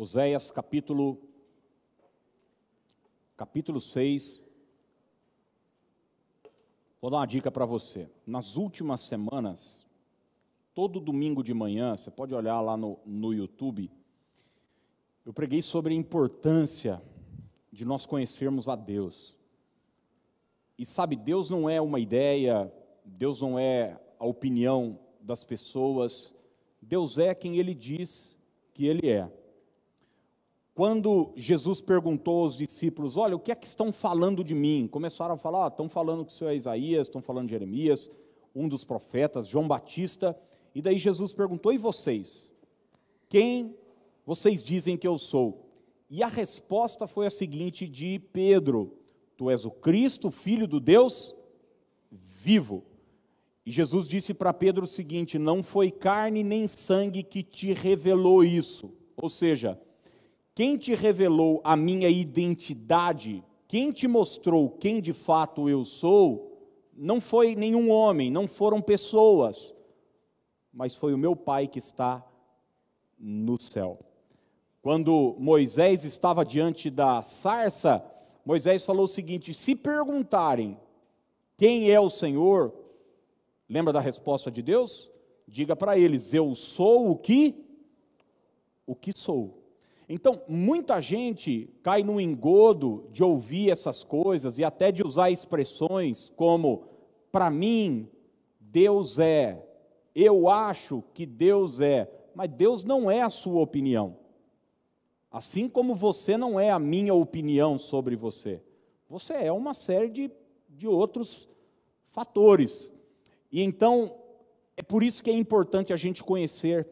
Oséias capítulo capítulo 6. Vou dar uma dica para você. Nas últimas semanas, todo domingo de manhã, você pode olhar lá no, no YouTube, eu preguei sobre a importância de nós conhecermos a Deus. E sabe, Deus não é uma ideia, Deus não é a opinião das pessoas, Deus é quem Ele diz que Ele é. Quando Jesus perguntou aos discípulos: Olha, o que é que estão falando de mim? Começaram a falar: ah, estão falando que o Senhor é Isaías, estão falando de Jeremias, um dos profetas, João Batista. E daí Jesus perguntou: E vocês? Quem vocês dizem que eu sou? E a resposta foi a seguinte de Pedro: Tu és o Cristo, filho do Deus vivo. E Jesus disse para Pedro o seguinte: Não foi carne nem sangue que te revelou isso. Ou seja, quem te revelou a minha identidade, quem te mostrou quem de fato eu sou, não foi nenhum homem, não foram pessoas, mas foi o meu Pai que está no céu. Quando Moisés estava diante da sarça, Moisés falou o seguinte: se perguntarem quem é o Senhor, lembra da resposta de Deus? Diga para eles: eu sou o que o que sou. Então, muita gente cai no engodo de ouvir essas coisas e até de usar expressões como: para mim, Deus é, eu acho que Deus é, mas Deus não é a sua opinião. Assim como você não é a minha opinião sobre você. Você é uma série de, de outros fatores. E então, é por isso que é importante a gente conhecer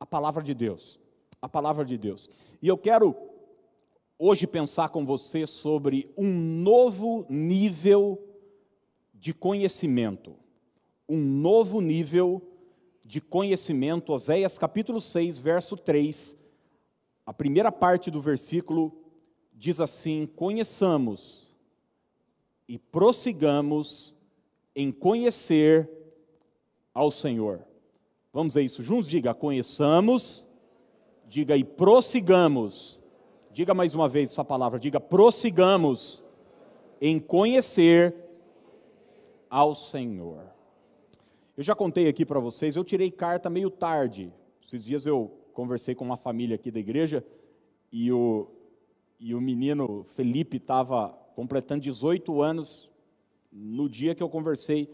a palavra de Deus a palavra de Deus. E eu quero hoje pensar com você sobre um novo nível de conhecimento. Um novo nível de conhecimento. Oséias capítulo 6, verso 3. A primeira parte do versículo diz assim: Conheçamos e prossigamos em conhecer ao Senhor. Vamos ver isso juntos? Diga: conheçamos Diga e prossigamos. Diga mais uma vez essa palavra, diga prossigamos em conhecer ao Senhor. Eu já contei aqui para vocês, eu tirei carta meio tarde. Esses dias eu conversei com uma família aqui da igreja e o, e o menino Felipe estava completando 18 anos no dia que eu conversei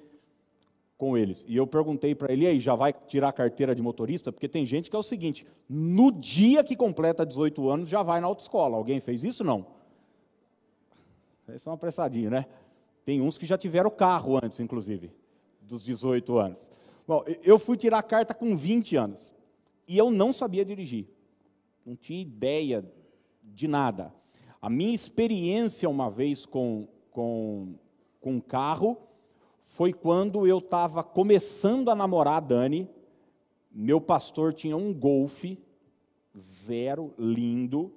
com eles. E eu perguntei para ele, e aí, já vai tirar a carteira de motorista? Porque tem gente que é o seguinte, no dia que completa 18 anos, já vai na autoescola. Alguém fez isso? Não. Isso é uma apressadinha, né? Tem uns que já tiveram carro antes, inclusive, dos 18 anos. Bom, eu fui tirar a carta com 20 anos. E eu não sabia dirigir. Não tinha ideia de nada. A minha experiência uma vez com, com, com carro foi quando eu estava começando a namorar a Dani. Meu pastor tinha um golfe, zero, lindo,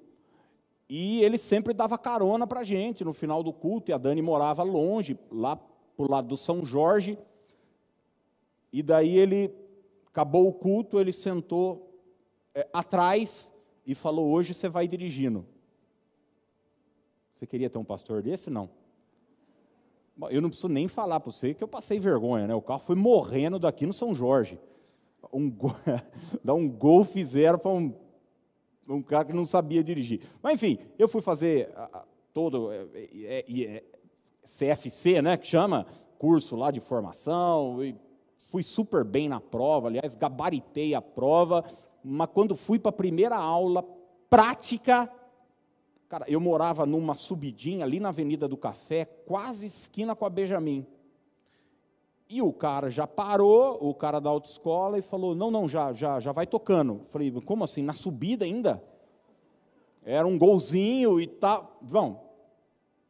e ele sempre dava carona para a gente no final do culto, e a Dani morava longe, lá para lado do São Jorge. E daí ele, acabou o culto, ele sentou é, atrás e falou: Hoje você vai dirigindo. Você queria ter um pastor desse? Não. Eu não preciso nem falar para você que eu passei vergonha, né? O carro foi morrendo daqui no São Jorge. Um, dá um Golf zero para um, um cara que não sabia dirigir. Mas enfim, eu fui fazer todo é, é, é, CFC, né? Que chama curso lá de formação. E fui super bem na prova, aliás, gabaritei a prova. Mas quando fui para a primeira aula prática, Cara, eu morava numa subidinha ali na Avenida do Café, quase esquina com a Benjamin. E o cara já parou, o cara da autoescola, e falou: Não, não, já, já, já vai tocando. falei: Como assim? Na subida ainda? Era um golzinho e tá. Vão.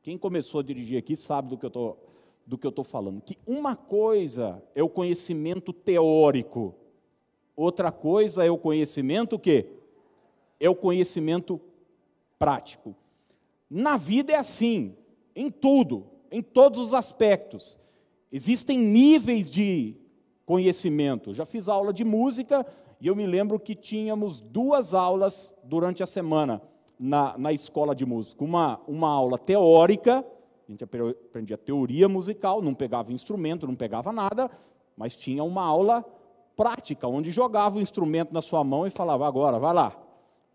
Quem começou a dirigir aqui sabe do que eu tô, do que eu estou falando. Que uma coisa é o conhecimento teórico, outra coisa é o conhecimento que é o conhecimento prático. Na vida é assim, em tudo, em todos os aspectos. Existem níveis de conhecimento. Já fiz aula de música e eu me lembro que tínhamos duas aulas durante a semana na, na escola de música. Uma, uma aula teórica, a gente aprendia teoria musical, não pegava instrumento, não pegava nada, mas tinha uma aula prática, onde jogava o instrumento na sua mão e falava: agora, vai lá,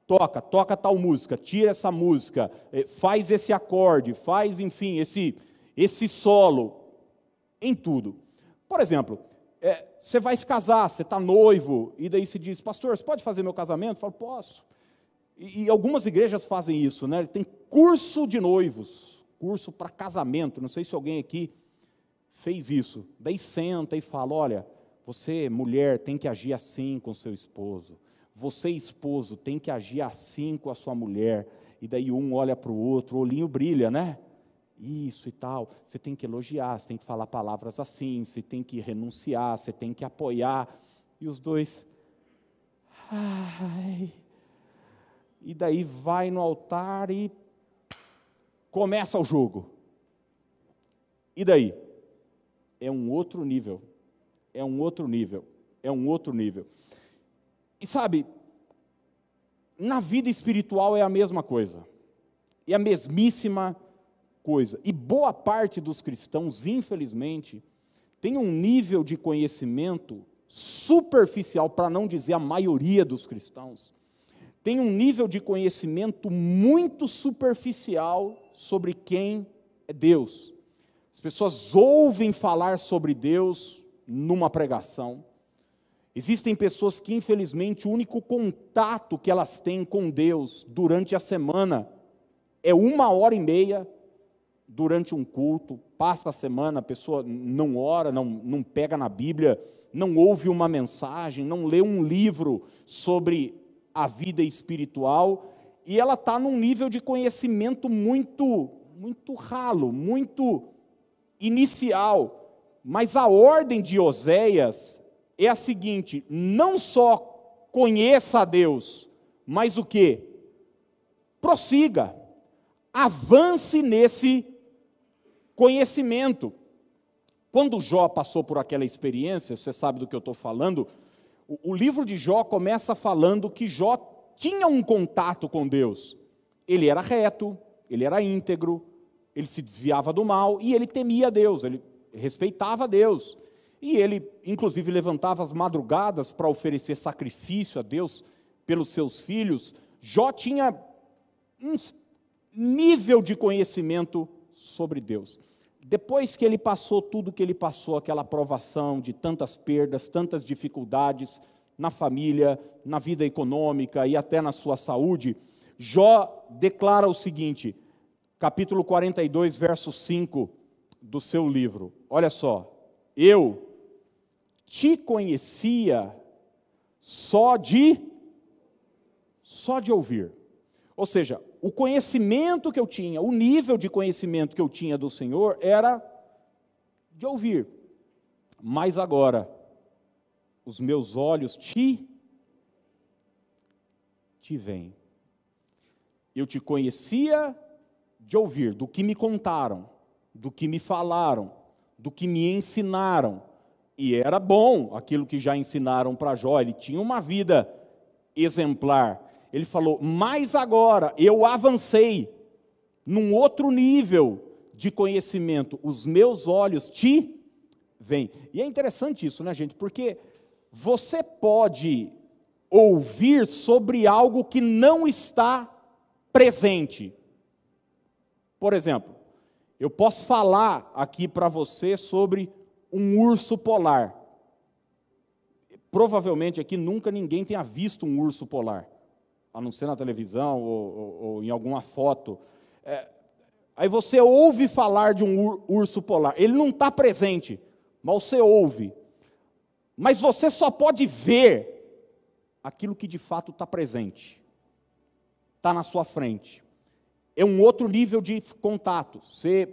toca, toca tal música, tira essa música, eh, faz esse acorde, faz, enfim, esse, esse solo, em tudo. Por exemplo, é, você vai se casar, você está noivo, e daí se diz, pastor, você pode fazer meu casamento? Eu falo, posso. E, e algumas igrejas fazem isso, né? Tem curso de noivos, curso para casamento. Não sei se alguém aqui fez isso. Daí senta e fala: olha, você, mulher, tem que agir assim com seu esposo. Você, esposo, tem que agir assim com a sua mulher. E daí um olha para o outro, o olhinho brilha, né? Isso e tal. Você tem que elogiar, você tem que falar palavras assim, você tem que renunciar, você tem que apoiar. E os dois. Ai, e daí vai no altar e começa o jogo. E daí? É um outro nível. É um outro nível. É um outro nível. E sabe, na vida espiritual é a mesma coisa. É a mesmíssima coisa. E boa parte dos cristãos, infelizmente, tem um nível de conhecimento superficial, para não dizer a maioria dos cristãos, tem um nível de conhecimento muito superficial sobre quem é Deus. As pessoas ouvem falar sobre Deus numa pregação. Existem pessoas que, infelizmente, o único contato que elas têm com Deus durante a semana é uma hora e meia durante um culto. Passa a semana, a pessoa não ora, não, não pega na Bíblia, não ouve uma mensagem, não lê um livro sobre a vida espiritual, e ela está num nível de conhecimento muito, muito ralo, muito inicial. Mas a ordem de Oséias é a seguinte: não só conheça a Deus, mas o que? Prossiga, avance nesse conhecimento. Quando Jó passou por aquela experiência, você sabe do que eu estou falando, o, o livro de Jó começa falando que Jó tinha um contato com Deus. Ele era reto, ele era íntegro, ele se desviava do mal e ele temia Deus, ele respeitava Deus. E ele, inclusive, levantava as madrugadas para oferecer sacrifício a Deus pelos seus filhos. Jó tinha um nível de conhecimento sobre Deus. Depois que ele passou tudo que ele passou, aquela provação de tantas perdas, tantas dificuldades na família, na vida econômica e até na sua saúde, Jó declara o seguinte, capítulo 42, verso 5 do seu livro. Olha só, eu te conhecia só de só de ouvir. Ou seja, o conhecimento que eu tinha, o nível de conhecimento que eu tinha do Senhor era de ouvir. Mas agora, os meus olhos te te veem. Eu te conhecia de ouvir, do que me contaram, do que me falaram, do que me ensinaram. E era bom aquilo que já ensinaram para Jó, ele tinha uma vida exemplar ele falou: Mas agora eu avancei num outro nível de conhecimento, os meus olhos te veem. E é interessante isso, né, gente? Porque você pode ouvir sobre algo que não está presente. Por exemplo, eu posso falar aqui para você sobre um urso polar. Provavelmente aqui nunca ninguém tenha visto um urso polar a não ser na televisão ou, ou, ou em alguma foto. É, aí você ouve falar de um urso polar, ele não está presente, mas você ouve. Mas você só pode ver aquilo que de fato está presente, está na sua frente. É um outro nível de contato. Você,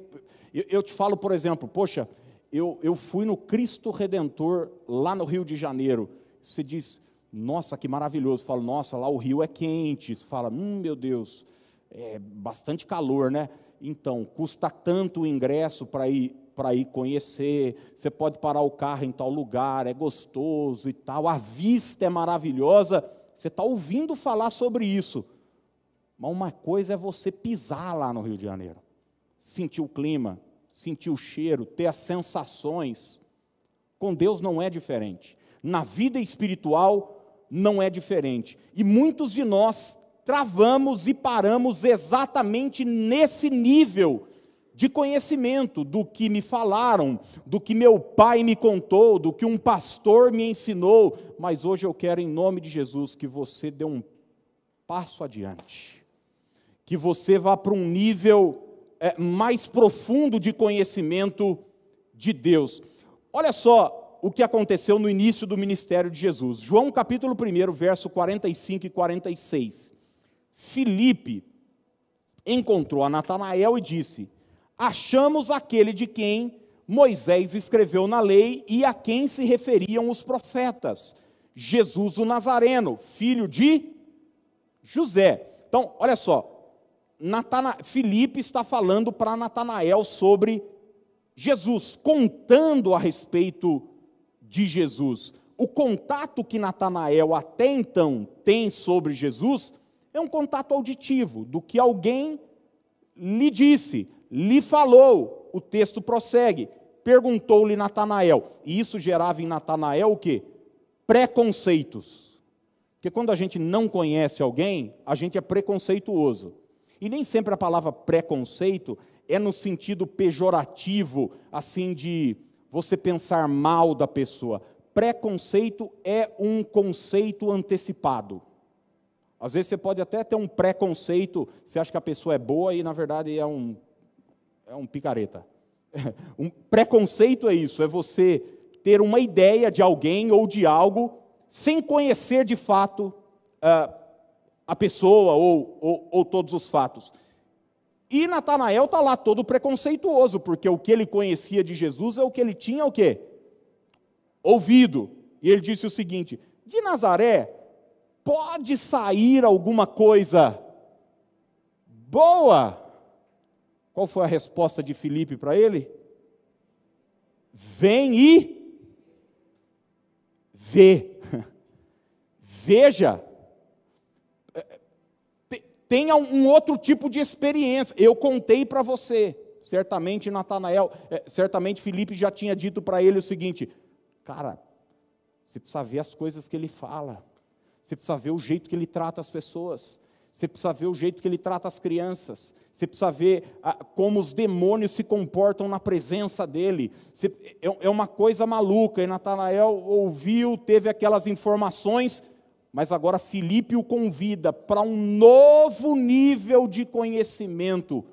eu, eu te falo, por exemplo, poxa, eu, eu fui no Cristo Redentor lá no Rio de Janeiro. Você diz, nossa, que maravilhoso. Fala, nossa, lá o rio é quente. Você fala, hum, meu Deus, é bastante calor, né? Então, custa tanto o ingresso para ir para ir conhecer, você pode parar o carro em tal lugar, é gostoso e tal, a vista é maravilhosa. Você está ouvindo falar sobre isso. Mas uma coisa é você pisar lá no Rio de Janeiro, sentir o clima, sentir o cheiro, ter as sensações. Com Deus não é diferente. Na vida espiritual não é diferente. E muitos de nós travamos e paramos exatamente nesse nível de conhecimento do que me falaram, do que meu pai me contou, do que um pastor me ensinou, mas hoje eu quero, em nome de Jesus, que você dê um passo adiante, que você vá para um nível é, mais profundo de conhecimento de Deus. Olha só o que aconteceu no início do ministério de Jesus, João capítulo 1, verso 45 e 46. Filipe encontrou a Natanael e disse: achamos aquele de quem Moisés escreveu na lei e a quem se referiam os profetas, Jesus o Nazareno, filho de José. Então, olha só, Natana, Filipe está falando para Natanael sobre Jesus, contando a respeito de Jesus. O contato que Natanael até então tem sobre Jesus é um contato auditivo, do que alguém lhe disse, lhe falou, o texto prossegue, perguntou-lhe Natanael, e isso gerava em Natanael o quê? Preconceitos. Porque quando a gente não conhece alguém, a gente é preconceituoso. E nem sempre a palavra preconceito é no sentido pejorativo, assim de você pensar mal da pessoa. Preconceito é um conceito antecipado. Às vezes você pode até ter um preconceito, você acha que a pessoa é boa e na verdade é um é um picareta. Um preconceito é isso, é você ter uma ideia de alguém ou de algo sem conhecer de fato uh, a pessoa ou, ou, ou, todos os fatos. E Natanael está lá todo preconceituoso, porque o que ele conhecia de Jesus é o que ele tinha o quê? Ouvido. E ele disse o seguinte: de Nazaré pode sair alguma coisa boa? Qual foi a resposta de Filipe para ele? Vem e vê. Veja. Tenha um outro tipo de experiência. Eu contei para você. Certamente Natanael, é, certamente Filipe já tinha dito para ele o seguinte: Cara, você precisa ver as coisas que ele fala. Você precisa ver o jeito que ele trata as pessoas. Você precisa ver o jeito que ele trata as crianças. Você precisa ver como os demônios se comportam na presença dele. É, é uma coisa maluca. E Natanael ouviu, teve aquelas informações, mas agora Filipe o convida para um novo nível de conhecimento.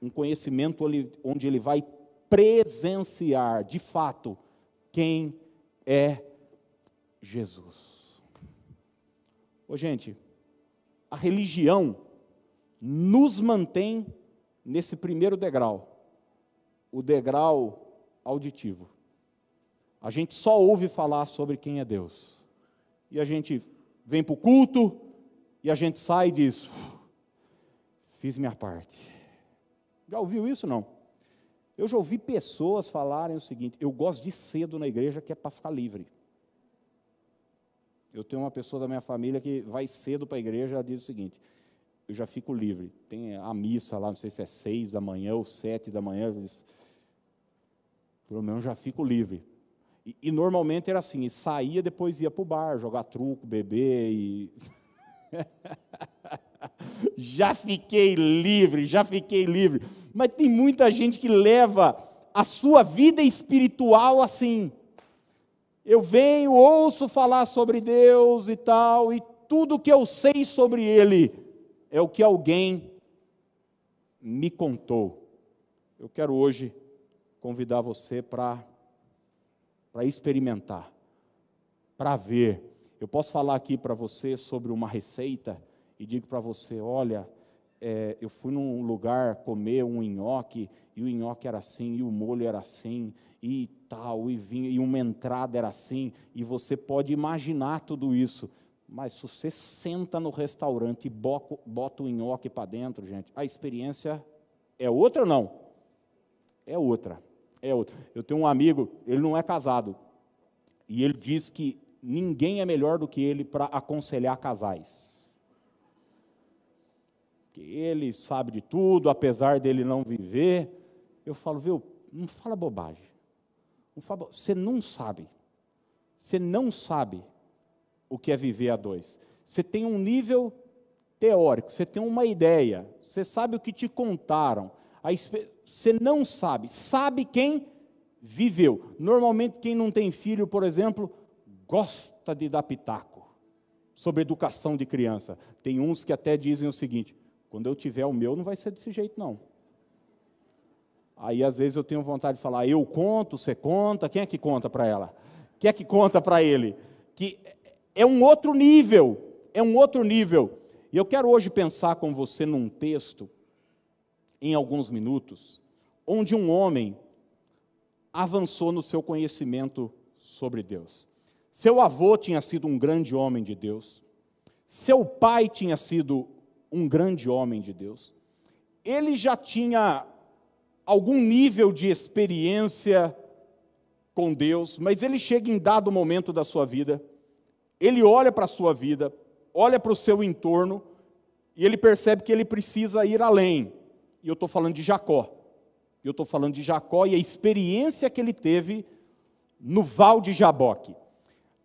Um conhecimento onde ele vai presenciar, de fato, quem é Jesus. Ô, gente, a religião nos mantém nesse primeiro degrau, o degrau auditivo. A gente só ouve falar sobre quem é Deus. E a gente vem para o culto e a gente sai e diz: fiz minha parte. Já ouviu isso não? Eu já ouvi pessoas falarem o seguinte: eu gosto de cedo na igreja que é para ficar livre. Eu tenho uma pessoa da minha família que vai cedo para a igreja e diz o seguinte: eu já fico livre. Tem a missa lá, não sei se é seis da manhã ou sete da manhã. Diz, pelo menos já fico livre. E, e normalmente era assim: saía, depois ia para o bar, jogar truco, beber e. já fiquei livre, já fiquei livre. Mas tem muita gente que leva a sua vida espiritual assim eu venho, ouço falar sobre Deus e tal, e tudo que eu sei sobre Ele é o que alguém me contou. Eu quero hoje convidar você para experimentar, para ver. Eu posso falar aqui para você sobre uma receita e digo para você: olha, é, eu fui num lugar comer um nhoque, e o nhoque era assim, e o molho era assim, e tal, e vinho, e uma entrada era assim, e você pode imaginar tudo isso. Mas se você senta no restaurante e bota o nhoque para dentro, gente, a experiência é outra ou não? É outra. É outro. Eu tenho um amigo, ele não é casado, e ele diz que ninguém é melhor do que ele para aconselhar casais. Que ele sabe de tudo, apesar dele não viver. Eu falo, viu, não fala bobagem. Você não sabe. Você não sabe o que é viver a dois. Você tem um nível teórico, você tem uma ideia, você sabe o que te contaram. Você não sabe, sabe quem viveu. Normalmente, quem não tem filho, por exemplo, gosta de dar pitaco sobre educação de criança. Tem uns que até dizem o seguinte: quando eu tiver o meu, não vai ser desse jeito, não. Aí, às vezes, eu tenho vontade de falar: eu conto, você conta, quem é que conta para ela? Quem é que conta para ele? Que é um outro nível, é um outro nível. E eu quero hoje pensar com você num texto, em alguns minutos, onde um homem avançou no seu conhecimento sobre Deus. Seu avô tinha sido um grande homem de Deus, seu pai tinha sido um grande homem de Deus, ele já tinha algum nível de experiência com Deus, mas ele chega em dado momento da sua vida, ele olha para a sua vida, olha para o seu entorno, e ele percebe que ele precisa ir além. E eu estou falando de Jacó. Eu estou falando de Jacó e a experiência que ele teve no Val de Jaboque.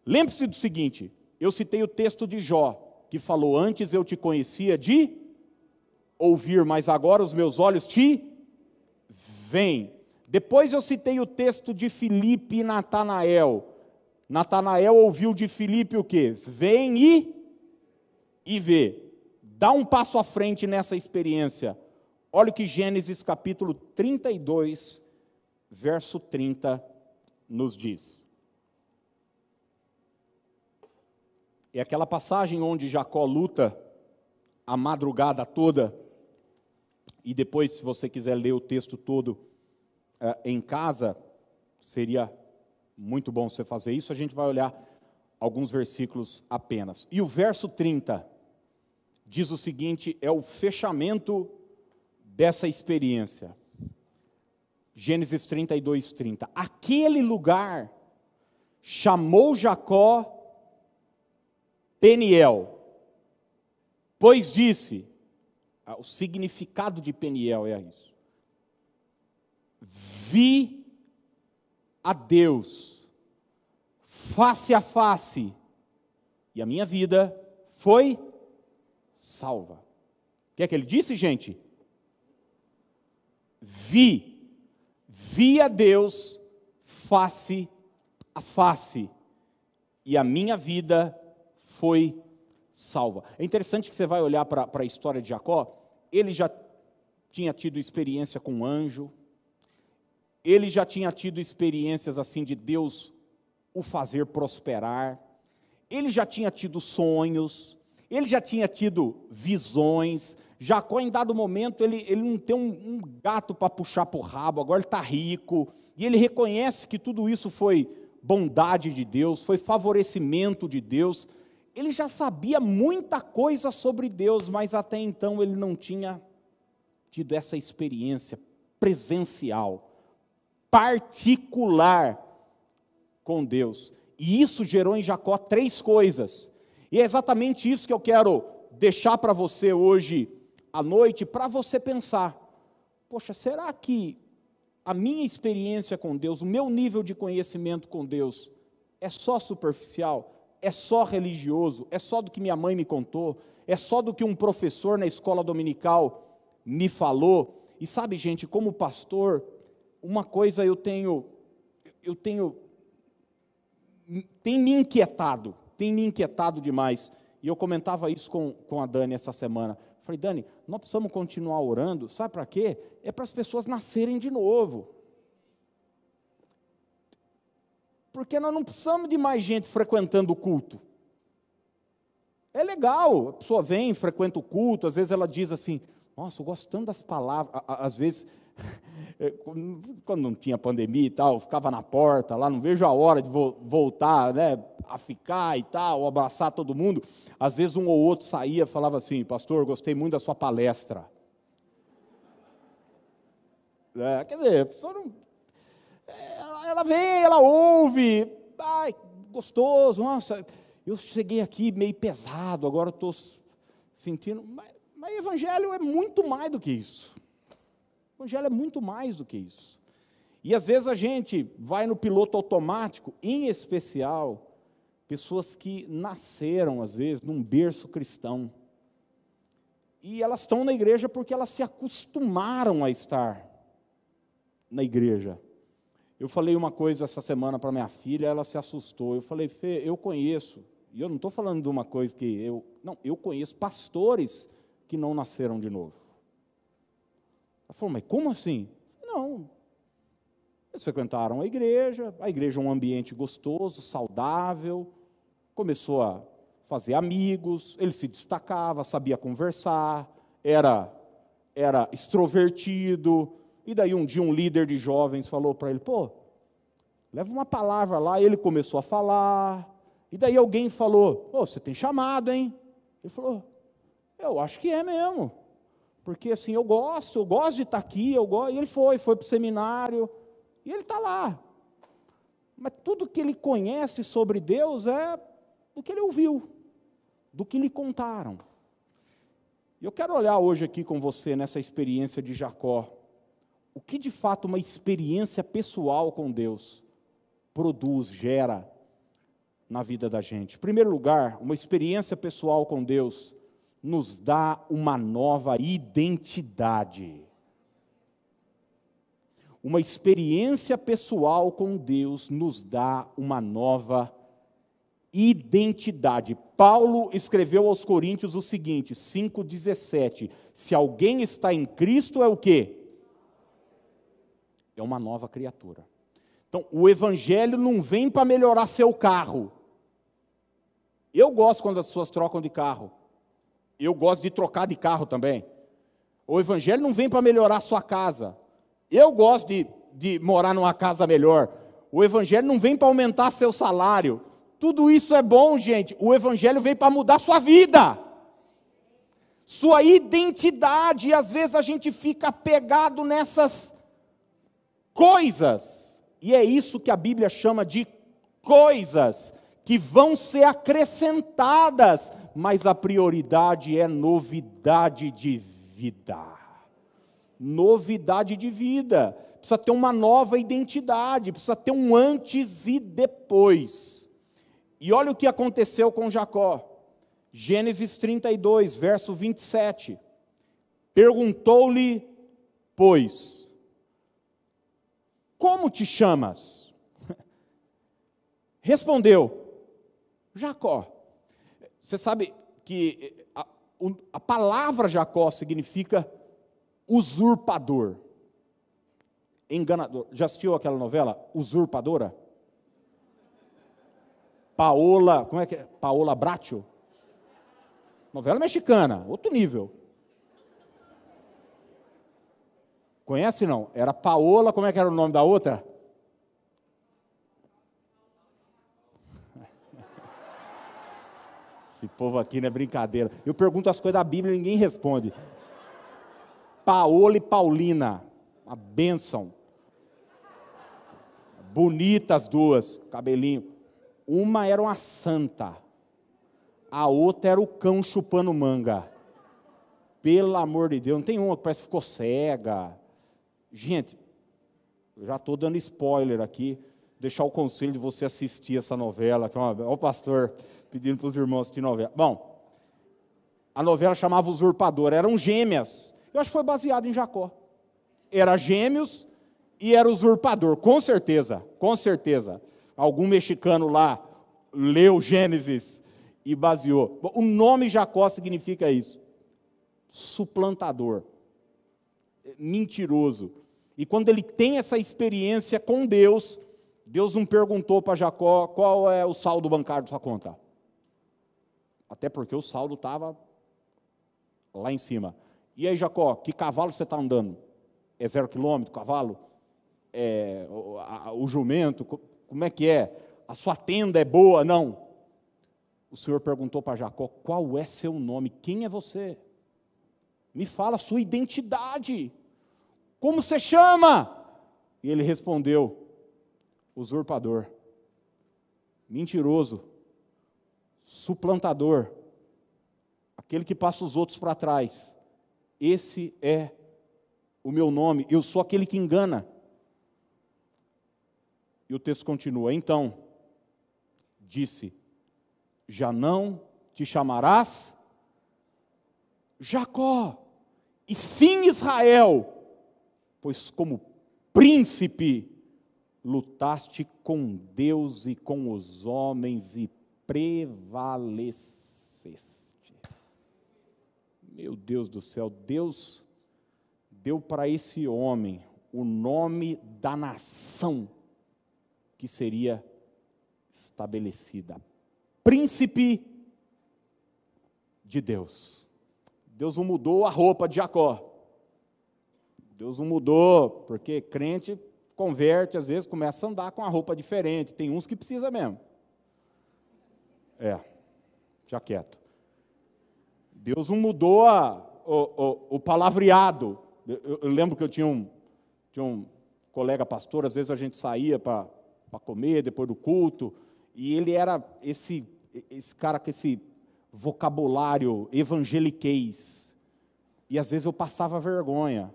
Lembre-se do seguinte: eu citei o texto de Jó, que falou: Antes eu te conhecia de ouvir, mas agora os meus olhos te veem. Depois eu citei o texto de Filipe e Natanael. Natanael ouviu de Filipe o quê? Vem e, e vê. Dá um passo à frente nessa experiência. Olha o que Gênesis capítulo 32, verso 30 nos diz. É aquela passagem onde Jacó luta a madrugada toda, e depois, se você quiser ler o texto todo uh, em casa, seria muito bom você fazer isso. A gente vai olhar alguns versículos apenas. E o verso 30 diz o seguinte: é o fechamento dessa experiência. Gênesis 32, 30. Aquele lugar chamou Jacó Peniel, pois disse, ah, o significado de Peniel é isso. Vi a Deus face a face, e a minha vida foi salva. O que é que ele disse, gente? Vi, vi a Deus face a face, e a minha vida foi salva. É interessante que você vai olhar para a história de Jacó, ele já tinha tido experiência com um anjo, ele já tinha tido experiências assim de Deus o fazer prosperar, ele já tinha tido sonhos, ele já tinha tido visões, Jacó, em dado momento, ele, ele não tem um, um gato para puxar para o rabo, agora ele está rico, e ele reconhece que tudo isso foi bondade de Deus, foi favorecimento de Deus. Ele já sabia muita coisa sobre Deus, mas até então ele não tinha tido essa experiência presencial, particular com Deus. E isso gerou em Jacó três coisas. E é exatamente isso que eu quero deixar para você hoje à noite para você pensar: poxa, será que a minha experiência com Deus, o meu nível de conhecimento com Deus, é só superficial? É só religioso? É só do que minha mãe me contou? É só do que um professor na escola dominical me falou? E sabe, gente, como pastor, uma coisa eu tenho, eu tenho, tem me inquietado, tem me inquietado demais. E eu comentava isso com, com a Dani essa semana. Falei, Dani, nós precisamos continuar orando, sabe para quê? É para as pessoas nascerem de novo. Porque nós não precisamos de mais gente frequentando o culto. É legal, a pessoa vem, frequenta o culto, às vezes ela diz assim: Nossa, eu gosto tanto das palavras. Às vezes, quando não tinha pandemia e tal, ficava na porta lá, não vejo a hora de voltar né, a ficar e tal, abraçar todo mundo. Às vezes um ou outro saía e falava assim: Pastor, gostei muito da sua palestra. É, quer dizer, a pessoa não. ela, ela vem, ela ouve, ai, gostoso, nossa, eu cheguei aqui meio pesado, agora estou sentindo. Mas, mas evangelho é muito mais do que isso. O evangelho é muito mais do que isso. E às vezes a gente vai no piloto automático, em especial pessoas que nasceram, às vezes, num berço cristão. E elas estão na igreja porque elas se acostumaram a estar na igreja. Eu falei uma coisa essa semana para minha filha, ela se assustou. Eu falei, Fê, eu conheço, e eu não estou falando de uma coisa que eu. Não, eu conheço pastores que não nasceram de novo. Ela falou, mas como assim? Não, eles frequentaram a igreja, a igreja é um ambiente gostoso, saudável, começou a fazer amigos, ele se destacava, sabia conversar, era era extrovertido. E daí um dia um líder de jovens falou para ele: "Pô, leva uma palavra lá". Ele começou a falar. E daí alguém falou: "Pô, você tem chamado, hein?". Ele falou: "Eu acho que é mesmo". Porque assim, eu gosto, eu gosto de estar aqui, eu gosto. E ele foi, foi para o seminário, e ele está lá. Mas tudo que ele conhece sobre Deus é do que ele ouviu, do que lhe contaram. E eu quero olhar hoje aqui com você nessa experiência de Jacó. O que de fato uma experiência pessoal com Deus produz, gera na vida da gente. Em primeiro lugar, uma experiência pessoal com Deus nos dá uma nova identidade uma experiência pessoal com Deus nos dá uma nova identidade. Paulo escreveu aos Coríntios o seguinte, 5:17, se alguém está em Cristo é o quê? É uma nova criatura. Então, o evangelho não vem para melhorar seu carro. Eu gosto quando as pessoas trocam de carro. Eu gosto de trocar de carro também. O evangelho não vem para melhorar sua casa. Eu gosto de, de morar numa casa melhor. O Evangelho não vem para aumentar seu salário. Tudo isso é bom, gente. O Evangelho vem para mudar sua vida, sua identidade. E às vezes a gente fica pegado nessas coisas. E é isso que a Bíblia chama de coisas que vão ser acrescentadas, mas a prioridade é novidade de vida novidade de vida, precisa ter uma nova identidade, precisa ter um antes e depois. E olha o que aconteceu com Jacó. Gênesis 32, verso 27. Perguntou-lhe, pois, como te chamas? Respondeu, Jacó. Você sabe que a, a palavra Jacó significa usurpador, enganador. Já assistiu aquela novela Usurpadora? Paola, como é que é? Paola Bracho? Novela mexicana, outro nível. Conhece não? Era Paola, como é que era o nome da outra? Povo aqui não é brincadeira. Eu pergunto as coisas da Bíblia e ninguém responde. Paola e Paulina, uma bênção. Bonitas duas, cabelinho. Uma era uma santa, a outra era o cão chupando manga. Pelo amor de Deus, não tem uma que parece que ficou cega. Gente, eu já estou dando spoiler aqui. Deixar o conselho de você assistir essa novela. Que é uma... Olha o pastor pedindo para os irmãos assistir novela. Bom, a novela chamava Usurpador, eram gêmeas. Eu acho que foi baseado em Jacó. Era gêmeos e era usurpador, com certeza, com certeza. Algum mexicano lá leu Gênesis e baseou. O nome Jacó significa isso: suplantador, mentiroso. E quando ele tem essa experiência com Deus, Deus não perguntou para Jacó qual é o saldo bancário da sua conta. Até porque o saldo estava lá em cima. E aí, Jacó, que cavalo você está andando? É zero quilômetro, cavalo? É, o, a, o jumento? Como é que é? A sua tenda é boa? Não. O Senhor perguntou para Jacó: qual é seu nome? Quem é você? Me fala a sua identidade. Como você chama? E ele respondeu: usurpador, mentiroso, suplantador, aquele que passa os outros para trás. Esse é o meu nome, eu sou aquele que engana. E o texto continua: Então, disse: Já não te chamarás Jacó, e sim Israel, pois como príncipe lutaste com Deus e com os homens e prevaleceste. Meu Deus do céu, Deus deu para esse homem o nome da nação que seria estabelecida. Príncipe de Deus. Deus não mudou a roupa de Jacó. Deus não mudou, porque crente converte, às vezes começa a andar com a roupa diferente. Tem uns que precisa mesmo. É, já quieto. Deus não mudou a, o, o, o palavreado. Eu, eu, lembro que eu tinha um, tinha um colega pastor, às vezes a gente saía para para comer depois do culto, e ele era esse, esse cara com esse vocabulário evangeliquez. E às vezes eu passava vergonha.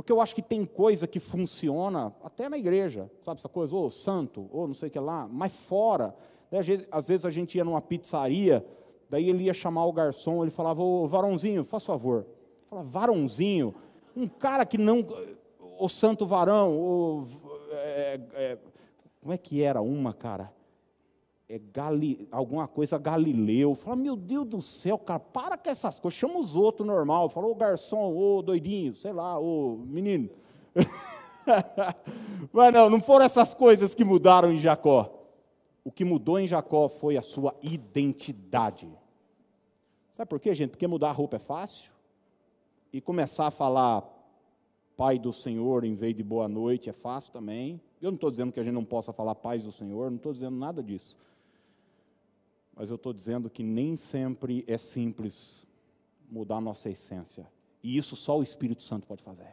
Porque eu acho que tem coisa que funciona até na igreja, sabe essa coisa? Ou santo, ou não sei o que lá, mas fora. Às vezes a gente ia numa pizzaria, daí ele ia chamar o garçom, ele falava, ô varãozinho, faz favor. Fala, varãozinho, um cara que não. O santo varão, o, é, é, como é que era uma, cara? É Gali, alguma coisa Galileu. Fala, meu Deus do céu, cara, para com essas coisas. Chama os outros normal. Fala, ô garçom, ô doidinho, sei lá, ô menino. Mas não, não foram essas coisas que mudaram em Jacó. O que mudou em Jacó foi a sua identidade. Sabe por quê, gente? Porque mudar a roupa é fácil. E começar a falar Pai do Senhor em vez de boa noite é fácil também. Eu não estou dizendo que a gente não possa falar paz do Senhor, não estou dizendo nada disso. Mas eu estou dizendo que nem sempre é simples mudar a nossa essência. E isso só o Espírito Santo pode fazer.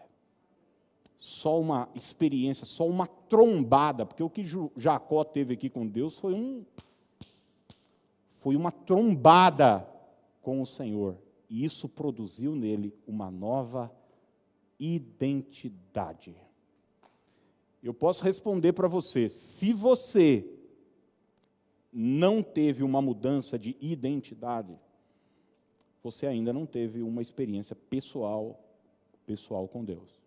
Só uma experiência, só uma trombada, porque o que Jacó teve aqui com Deus foi um foi uma trombada com o Senhor. E isso produziu nele uma nova identidade. Eu posso responder para você: se você não teve uma mudança de identidade, você ainda não teve uma experiência pessoal, pessoal com Deus.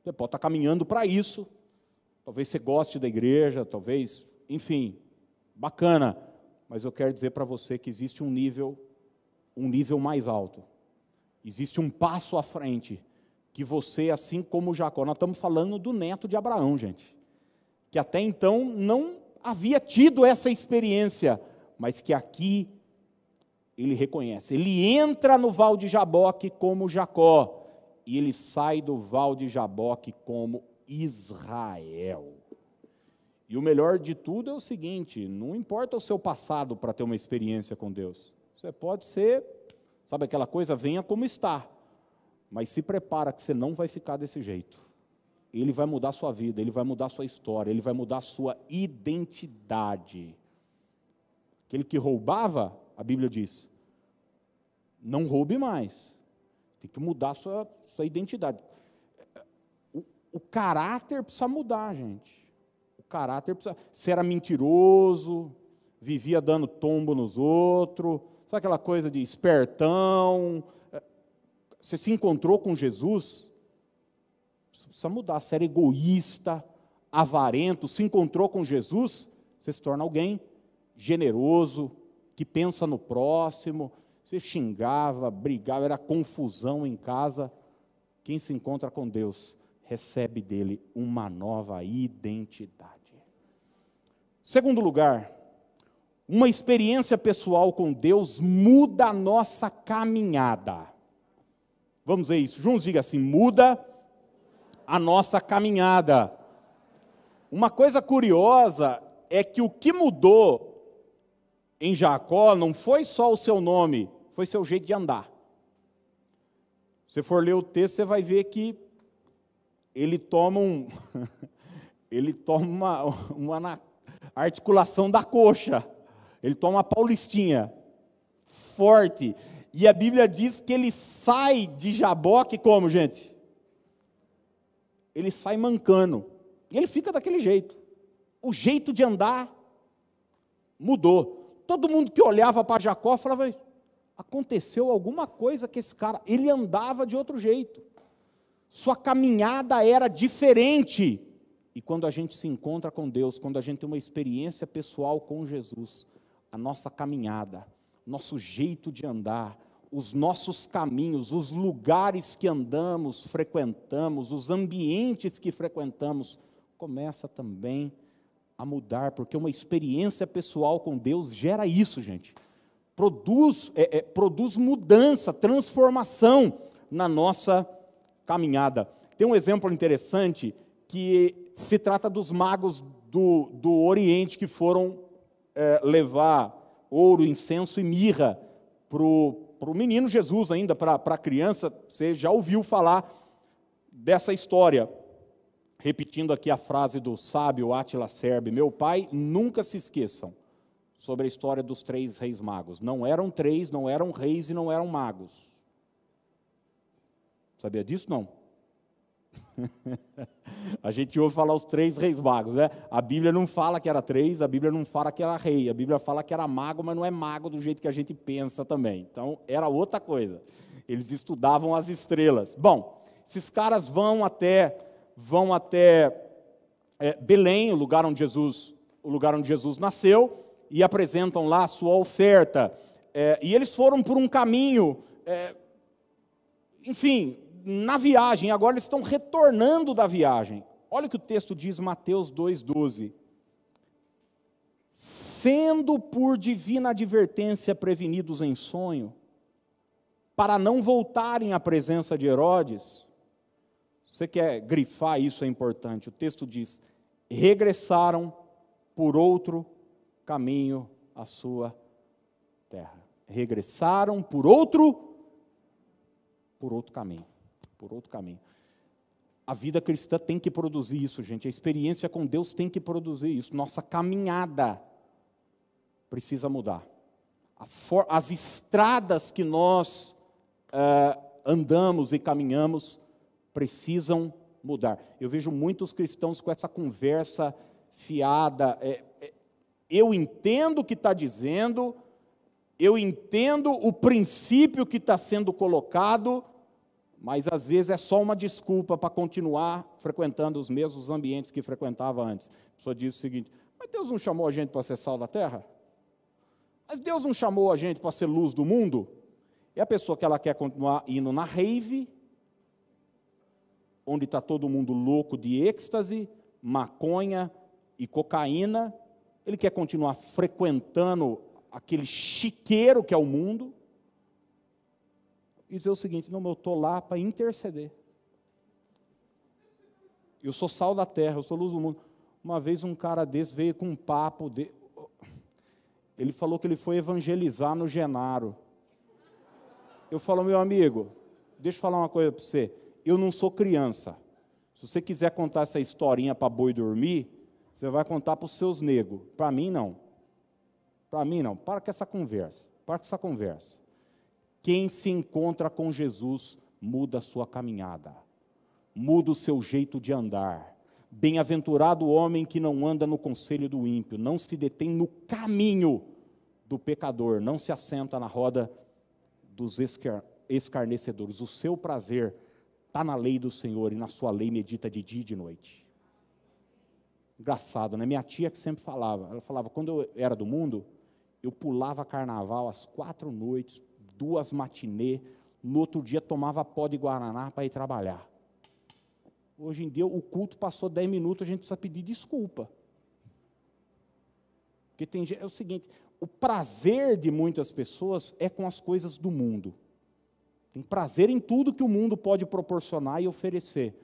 Você pode estar caminhando para isso. Talvez você goste da igreja, talvez, enfim, bacana. Mas eu quero dizer para você que existe um nível, um nível mais alto. Existe um passo à frente que você, assim como Jacó, nós estamos falando do neto de Abraão, gente, que até então não havia tido essa experiência, mas que aqui ele reconhece. Ele entra no Val de Jaboque como Jacó, e ele sai do Val de Jaboque como Israel. E o melhor de tudo é o seguinte: não importa o seu passado para ter uma experiência com Deus. Você pode ser, sabe aquela coisa, venha como está. Mas se prepara que você não vai ficar desse jeito. Ele vai mudar a sua vida, ele vai mudar a sua história, ele vai mudar a sua identidade. Aquele que roubava, a Bíblia diz, não roube mais. Tem que mudar a sua, sua identidade. O, o caráter precisa mudar, gente. O caráter precisa. Você era mentiroso, vivia dando tombo nos outros, sabe aquela coisa de espertão, você se encontrou com Jesus, precisa mudar. Se era egoísta, avarento, se encontrou com Jesus, você se torna alguém generoso, que pensa no próximo. Você xingava, brigava, era confusão em casa. Quem se encontra com Deus recebe dele uma nova identidade. Segundo lugar, uma experiência pessoal com Deus muda a nossa caminhada. Vamos ver isso. Juntos diga assim: muda a nossa caminhada. Uma coisa curiosa é que o que mudou em Jacó não foi só o seu nome, foi seu jeito de andar. Se for ler o texto, você vai ver que ele toma um ele toma uma, uma articulação da coxa, ele toma uma paulistinha forte. E a Bíblia diz que ele sai de Jaboque como, gente? Ele sai mancando. E ele fica daquele jeito. O jeito de andar mudou. Todo mundo que olhava para Jacó falava: aconteceu alguma coisa que esse cara, ele andava de outro jeito. Sua caminhada era diferente. E quando a gente se encontra com Deus, quando a gente tem uma experiência pessoal com Jesus, a nossa caminhada, nosso jeito de andar, os nossos caminhos, os lugares que andamos, frequentamos, os ambientes que frequentamos, começa também a mudar, porque uma experiência pessoal com Deus gera isso, gente. Produz, é, é, produz mudança, transformação na nossa caminhada. Tem um exemplo interessante que se trata dos magos do, do Oriente que foram é, levar ouro, incenso e mirra para o menino Jesus, ainda para a criança. Você já ouviu falar dessa história. Repetindo aqui a frase do sábio Attila Serbe: Meu pai, nunca se esqueçam sobre a história dos três reis magos. Não eram três, não eram reis e não eram magos. Sabia disso? Não. a gente ouve falar os três reis magos, né? A Bíblia não fala que era três, a Bíblia não fala que era rei, a Bíblia fala que era mago, mas não é mago do jeito que a gente pensa também. Então, era outra coisa. Eles estudavam as estrelas. Bom, esses caras vão até vão até é, Belém, o lugar onde Jesus, o lugar onde Jesus nasceu, e apresentam lá a sua oferta. É, e eles foram por um caminho, é, enfim, na viagem, agora eles estão retornando da viagem. Olha o que o texto diz, Mateus 2,12. Sendo por divina advertência prevenidos em sonho, para não voltarem à presença de Herodes, você quer grifar isso é importante. O texto diz: regressaram por outro caminho à sua terra. Regressaram por outro por outro caminho, por outro caminho. A vida cristã tem que produzir isso, gente. A experiência com Deus tem que produzir isso. Nossa caminhada precisa mudar. As estradas que nós uh, andamos e caminhamos precisam mudar. Eu vejo muitos cristãos com essa conversa fiada. É, é, eu entendo o que está dizendo, eu entendo o princípio que está sendo colocado, mas às vezes é só uma desculpa para continuar frequentando os mesmos ambientes que frequentava antes. A pessoa diz o seguinte: mas Deus não chamou a gente para ser sal da terra? Mas Deus não chamou a gente para ser luz do mundo? E a pessoa que ela quer continuar indo na rave, onde está todo mundo louco de êxtase, maconha e cocaína, ele quer continuar frequentando aquele chiqueiro que é o mundo, e dizer o seguinte: não, eu estou lá para interceder. Eu sou sal da terra, eu sou luz do mundo. Uma vez um cara desse veio com um papo, de... ele falou que ele foi evangelizar no Genaro. Eu falo, meu amigo, deixa eu falar uma coisa para você eu não sou criança. Se você quiser contar essa historinha para boi dormir, você vai contar para os seus negros. Para mim, não. Para mim, não. Para com essa conversa. Para com essa conversa. Quem se encontra com Jesus muda a sua caminhada, muda o seu jeito de andar. Bem-aventurado o homem que não anda no conselho do ímpio, não se detém no caminho do pecador, não se assenta na roda dos escarnecedores. O seu prazer está na lei do Senhor e na sua lei medita de dia e de noite. Engraçado, né? Minha tia que sempre falava, ela falava, quando eu era do mundo, eu pulava carnaval às quatro noites, duas matinê, no outro dia tomava pó de Guaraná para ir trabalhar. Hoje em dia, o culto passou dez minutos, a gente precisa pedir desculpa. Porque tem é o seguinte, o prazer de muitas pessoas é com as coisas do mundo. Tem prazer em tudo que o mundo pode proporcionar e oferecer.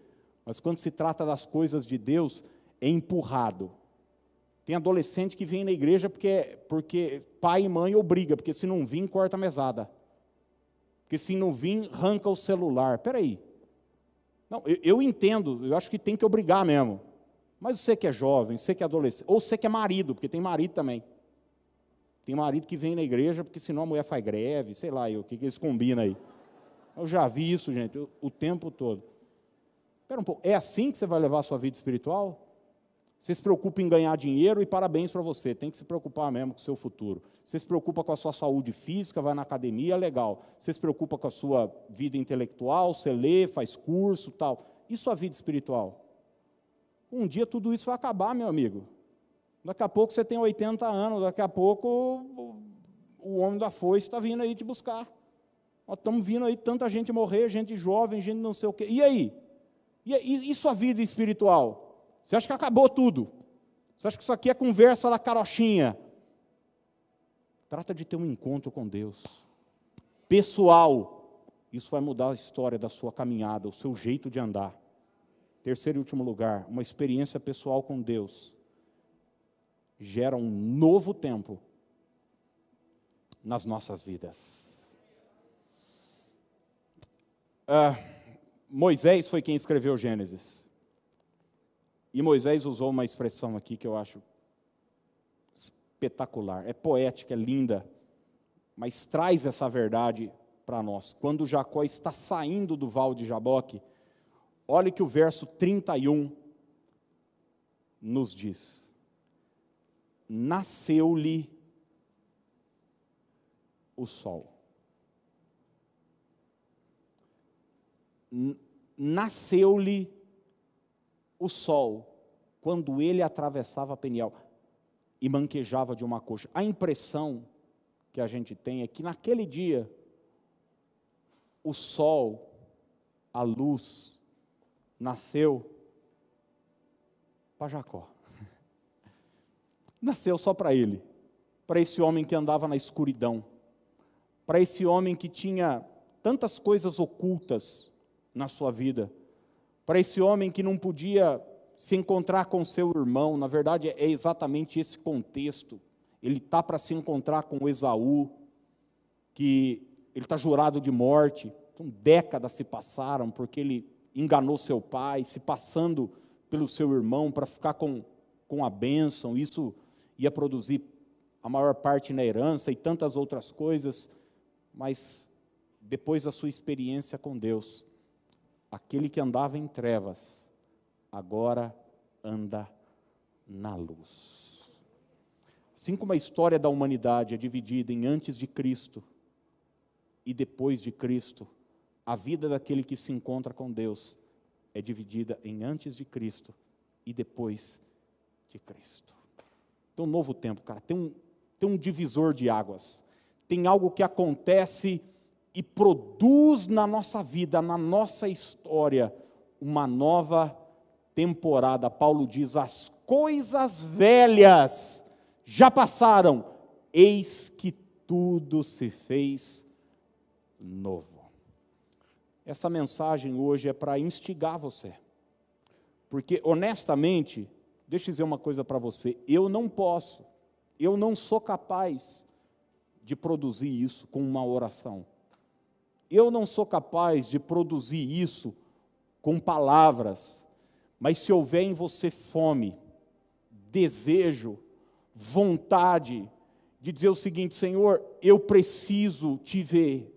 Mas quando se trata das coisas de Deus, é empurrado. Tem adolescente que vem na igreja porque, porque pai e mãe obriga, porque se não vir, corta a mesada. Porque se não vir, arranca o celular. Espera aí. Não, eu, eu, entendo, eu acho que tem que obrigar mesmo. Mas você que é jovem, você que é adolescente, ou você que é marido, porque tem marido também. Tem marido que vem na igreja porque senão a mulher faz greve, sei lá, o que, que eles combinam aí. Eu já vi isso, gente, o, o tempo todo. Espera um pouco, é assim que você vai levar a sua vida espiritual? Você se preocupa em ganhar dinheiro e parabéns para você, tem que se preocupar mesmo com o seu futuro. Você se preocupa com a sua saúde física, vai na academia, legal. Você se preocupa com a sua vida intelectual, você lê, faz curso, tal. E sua vida espiritual? Um dia tudo isso vai acabar, meu amigo. Daqui a pouco você tem 80 anos, daqui a pouco o homem da foice está vindo aí te buscar. Nós estamos vindo aí tanta gente morrer, gente jovem, gente não sei o quê. E aí? E, e sua vida espiritual? Você acha que acabou tudo? Você acha que isso aqui é conversa da carochinha? Trata de ter um encontro com Deus. Pessoal. Isso vai mudar a história da sua caminhada, o seu jeito de andar. Terceiro e último lugar, uma experiência pessoal com Deus gera um novo tempo nas nossas vidas. Ah, Moisés foi quem escreveu Gênesis. E Moisés usou uma expressão aqui que eu acho espetacular, é poética, é linda, mas traz essa verdade para nós. Quando Jacó está saindo do val de Jaboque, olhe que o verso 31 nos diz: Nasceu-lhe o sol. Nasceu-lhe o sol quando ele atravessava Peniel e manquejava de uma coxa. A impressão que a gente tem é que naquele dia o sol, a luz, nasceu para Jacó. Nasceu só para ele, para esse homem que andava na escuridão, para esse homem que tinha tantas coisas ocultas na sua vida para esse homem que não podia se encontrar com seu irmão, na verdade é exatamente esse contexto. Ele está para se encontrar com Esaú, que ele está jurado de morte. Então, décadas se passaram porque ele enganou seu pai, se passando pelo seu irmão para ficar com, com a bênção. Isso ia produzir a maior parte na herança e tantas outras coisas, mas depois da sua experiência com Deus, aquele que andava em trevas, agora anda na luz. Assim como a história da humanidade é dividida em antes de Cristo e depois de Cristo, a vida daquele que se encontra com Deus é dividida em antes de Cristo e depois de Cristo. Tem um novo tempo, cara, tem um, tem um divisor de águas, tem algo que acontece e produz na nossa vida, na nossa história, uma nova temporada. Paulo diz: as coisas velhas já passaram, eis que tudo se fez novo. Essa mensagem hoje é para instigar você, porque honestamente, deixa eu dizer uma coisa para você: eu não posso, eu não sou capaz de produzir isso com uma oração. Eu não sou capaz de produzir isso com palavras, mas se houver em você fome, desejo, vontade de dizer o seguinte: Senhor, eu preciso te ver,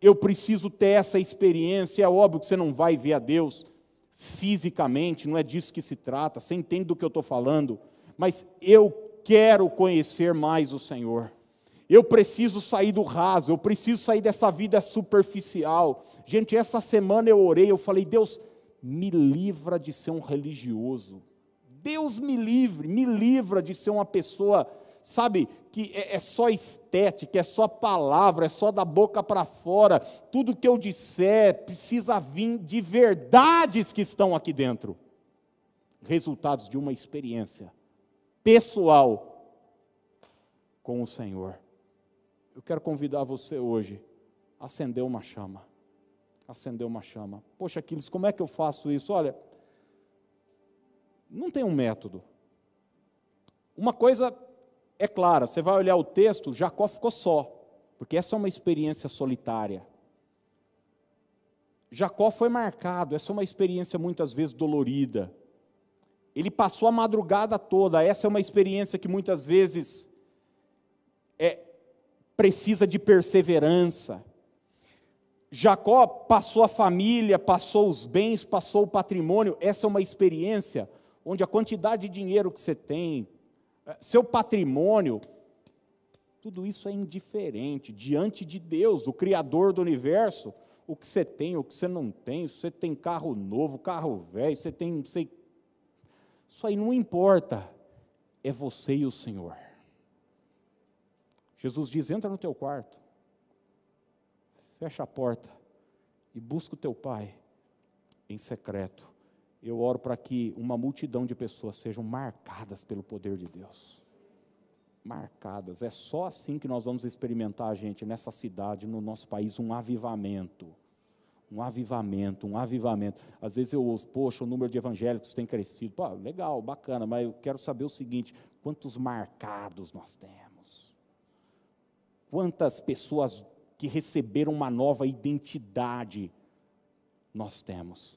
eu preciso ter essa experiência. É óbvio que você não vai ver a Deus fisicamente, não é disso que se trata, você entende do que eu estou falando, mas eu quero conhecer mais o Senhor. Eu preciso sair do raso, eu preciso sair dessa vida superficial. Gente, essa semana eu orei, eu falei, Deus, me livra de ser um religioso. Deus me livre, me livra de ser uma pessoa, sabe, que é, é só estética, é só palavra, é só da boca para fora. Tudo que eu disser precisa vir de verdades que estão aqui dentro resultados de uma experiência pessoal com o Senhor eu quero convidar você hoje a acender uma chama. Acender uma chama. Poxa, Aquiles, como é que eu faço isso? Olha, não tem um método. Uma coisa é clara, você vai olhar o texto, Jacó ficou só, porque essa é uma experiência solitária. Jacó foi marcado, essa é uma experiência muitas vezes dolorida. Ele passou a madrugada toda. Essa é uma experiência que muitas vezes é, precisa de perseverança. Jacó passou a família, passou os bens, passou o patrimônio. Essa é uma experiência onde a quantidade de dinheiro que você tem, é, seu patrimônio, tudo isso é indiferente diante de Deus, o Criador do universo. O que você tem, o que você não tem, se você tem carro novo, carro velho, você tem não sei. Isso aí não importa. É você e o Senhor. Jesus diz: entra no teu quarto, fecha a porta e busca o teu pai em secreto. Eu oro para que uma multidão de pessoas sejam marcadas pelo poder de Deus marcadas. É só assim que nós vamos experimentar, gente, nessa cidade, no nosso país, um avivamento. Um avivamento, um avivamento. Às vezes eu ouço, poxa, o número de evangélicos tem crescido. Pô, legal, bacana, mas eu quero saber o seguinte: quantos marcados nós temos? Quantas pessoas que receberam uma nova identidade nós temos?